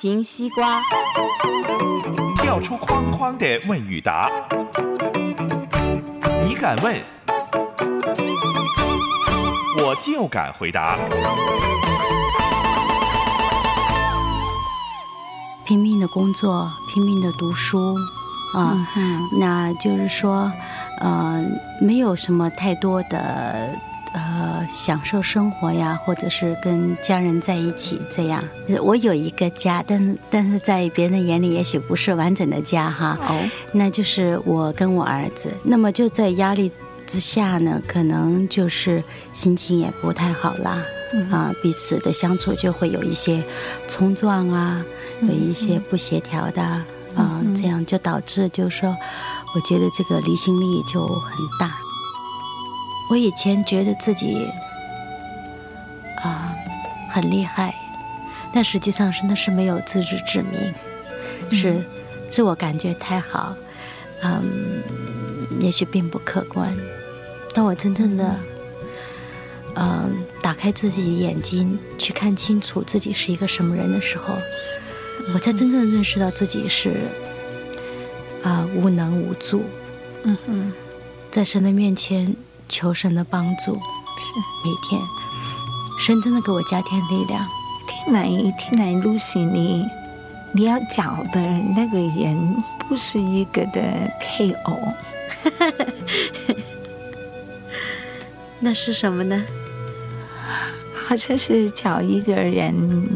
方形西瓜，跳出框框的问与答，你敢问，我就敢回答。拼命的工作，拼命的读书，啊，那就是说，呃，没有什么太多的呃享受生活呀，或者是跟家人在一起这样。我有一个家，但是但是在别人的眼里，也许不是完整的家哈。哦，那就是我跟我儿子。那么就在压力之下呢，可能就是心情也不太好啦，啊，彼此的相处就会有一些冲撞啊，有一些不协调的啊，这样就导致就是说，我觉得这个离心力就很大。我以前觉得自己啊很厉害，但实际上是那是没有自知之明，是自我感觉太好，嗯，也许并不客观。当我真正的，嗯，打开自己的眼睛，去看清楚自己是一个什么人的时候，我才真正认识到自己是啊、无能无助。嗯嗯，在神的面前求神的帮助，是。每天，神真的给我加添力量。听来听来，Lucy，你你要找的那个人不是一个的配偶，那是什么呢？好像是找一个人，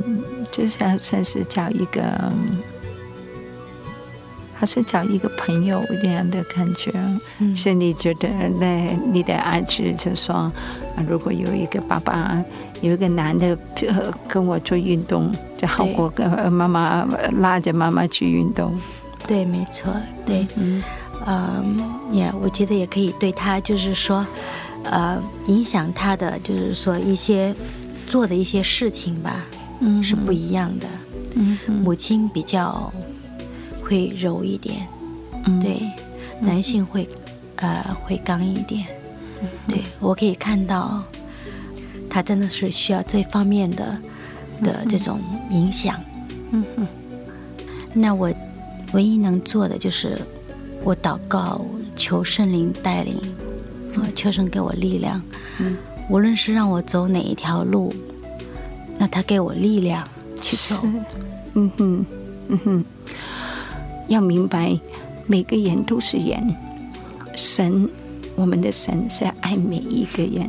就是好像是找一个，好像找一个朋友那样的感觉。嗯是你觉得那你的儿子就说，啊如果有一个爸爸，有一个男的呃跟我做运动，就好过跟呃妈妈拉着妈妈去运动。对，没错，对，嗯嗯，也、我觉得也可以对他，就是说，呃，影响他的，就是说一些做的一些事情吧，嗯是不一样的。嗯母亲比较会柔一点，嗯。对，男性会呃会刚一点，对我可以看到，他真的是需要这方面的的这种影响。嗯嗯。那我唯一能做的就是我祷告，求圣灵带领，呃求神给我力量。嗯，无论是让我走哪一条路，那他给我力量去走。嗯哼，嗯哼，要明白，每个人都是人，神，我们的神是爱每一个人，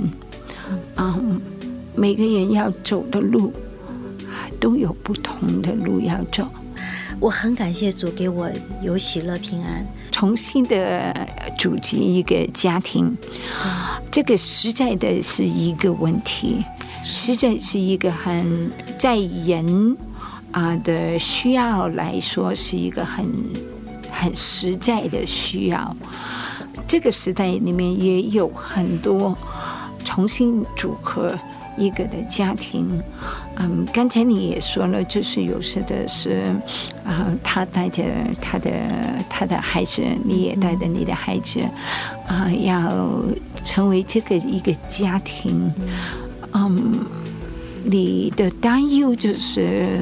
啊、每个人要走的路啊都有不同的路要走。我很感谢主给我有喜乐平安。重新的组织一个家庭，这个实在的是一个问题，实在是一个很在人啊的需要来说是一个很很实在的需要。这个时代里面也有很多重新组合一个的家庭。嗯，刚才你也说了，就是有时的是啊、他带着他的他的孩子，你也带着你的孩子，啊、要成为这个一个家庭。嗯，你的担忧就是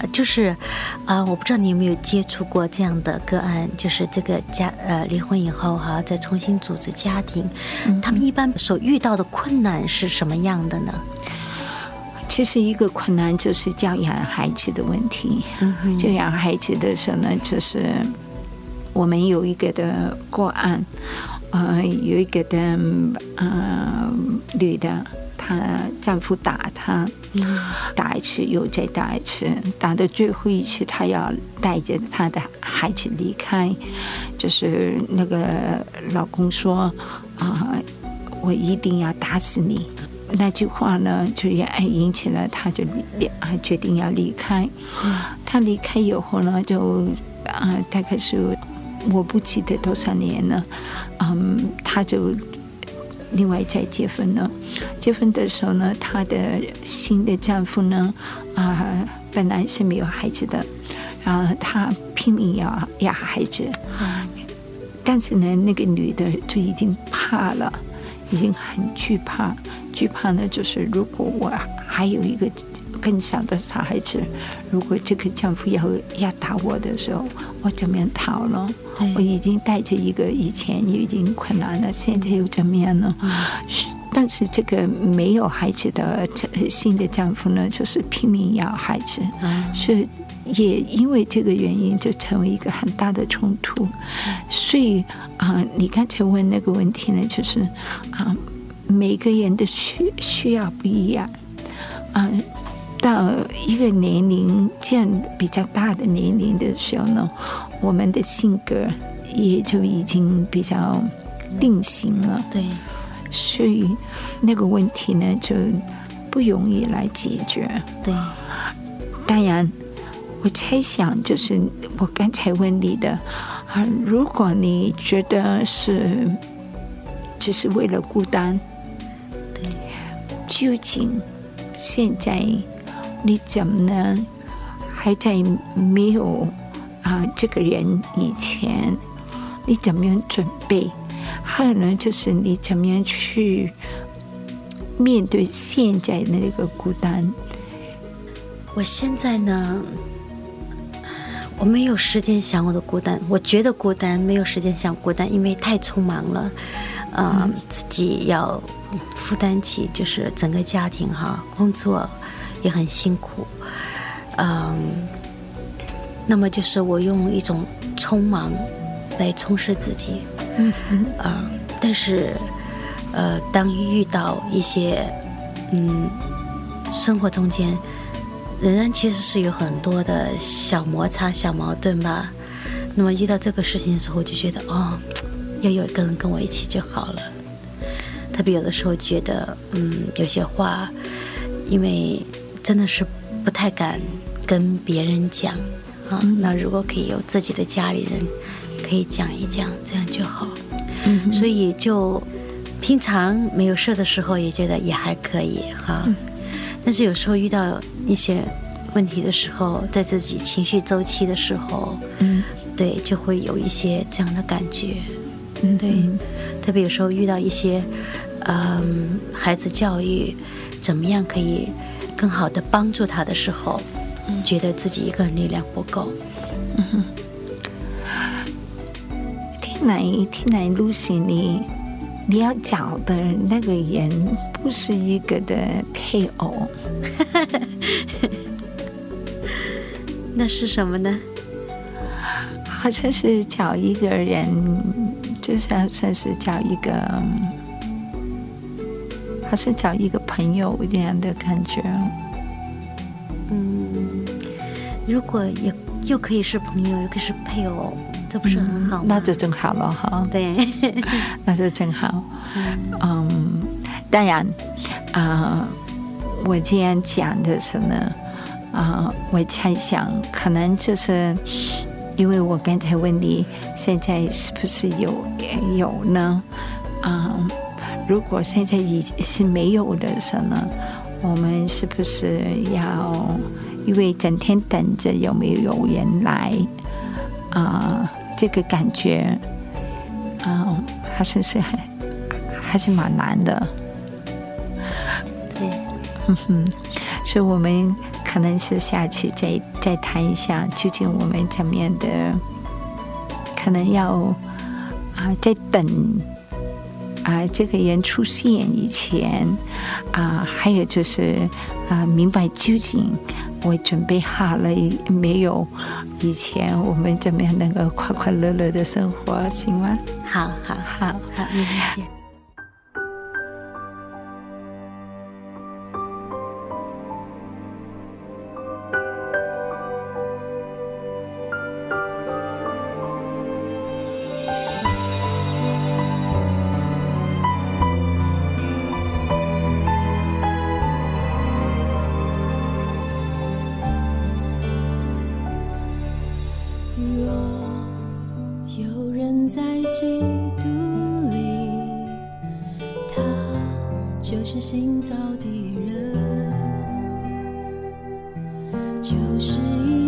呃就是，啊、我不知道你有没有接触过这样的个案，就是这个家呃离婚以后哈，再重新组织家庭，他们一般所遇到的困难是什么样的呢？其实一个困难就是教养孩子的问题。嗯教养孩子的时候呢，就是我们有一个的个案，呃，有一个的呃女的，她丈夫打她，打一次又再打一次，打到最后一次，她要带着她的孩子离开，就是那个老公说啊、我一定要打死你。那句话呢，就也哎引起了她就离啊决定要离开。她离开以后呢，就啊大概是我不记得多少年了，嗯，她就另外再结婚了。结婚的时候呢，她的新的丈夫呢啊本来是没有孩子的，然后她拼命要要孩子，但是呢，那个女的就已经怕了，已经很惧怕。惧怕呢，就是如果我还有一个更小的小孩子，如果这个丈夫要要打我的时候，我怎么样逃呢？我已经带着一个以前已经困难了，现在又怎么样呢？但是这个没有孩子的新的丈夫呢，就是拼命要孩子，所以也因为这个原因，就成为一个很大的冲突。所以啊，你刚才问那个问题呢，就是啊。每个人的需需要不一样，嗯，到一个年龄这样比较大的年龄的时候呢，我们的性格也就已经比较定型了。对，所以那个问题呢就不容易来解决。对，当然，我猜想就是我刚才问你的啊，如果你觉得是只是为了孤单。对究竟现在你怎么能还在没有啊这个人以前，你怎么样准备？还有呢，就是你怎么样去面对现在的那个孤单？我现在呢，我没有时间想我的孤单，我觉得孤单，没有时间想孤单，因为太匆忙了，啊，自己要。负担起就是整个家庭哈，工作也很辛苦，嗯，那么就是我用一种匆忙来充实自己，嗯嗯啊，但是呃，当遇到一些嗯生活中间仍然其实是有很多的小摩擦、小矛盾吧，那么遇到这个事情的时候，就觉得哦，要有一个人跟我一起就好了。特别有的时候觉得，嗯，有些话，因为真的是不太敢跟别人讲啊。那如果可以有自己的家里人可以讲一讲，这样就好。嗯，所以就平常没有事的时候也觉得也还可以哈。但是有时候遇到一些问题的时候，在自己情绪周期的时候，嗯，对，就会有一些这样的感觉。嗯，对，特别有时候遇到一些。嗯，孩子教育怎么样可以更好的帮助他的时候，觉得自己一个人力量不够。嗯哼，听来听来，Lucy，你你要找的那个人不是一个的配偶，那是什么呢？好像是找一个人，就像算是找一个。好像找一个朋友这样的感觉。嗯，如果也又可以是朋友，又可以是配偶，这不是很好吗？那就正好了哈。对，那就正好。嗯，当然啊，我这样讲的是呢，啊，我猜想可能就是因为我刚才问你，现在是不是有有呢？啊。如果现在已经是没有的时候呢，我们是不是要因为整天等着有没有人来啊？这个感觉啊，还是是还还是蛮难的。对，嗯哼，所以我们可能是下次再再谈一下，究竟我们怎么样的可能要啊，在等。啊，这个人出现以前，啊，还有就是啊，明白究竟我准备好了没有？以前我们怎么样能够快快乐乐的生活，行吗？好好好好，理解。就是心造的人，就是一。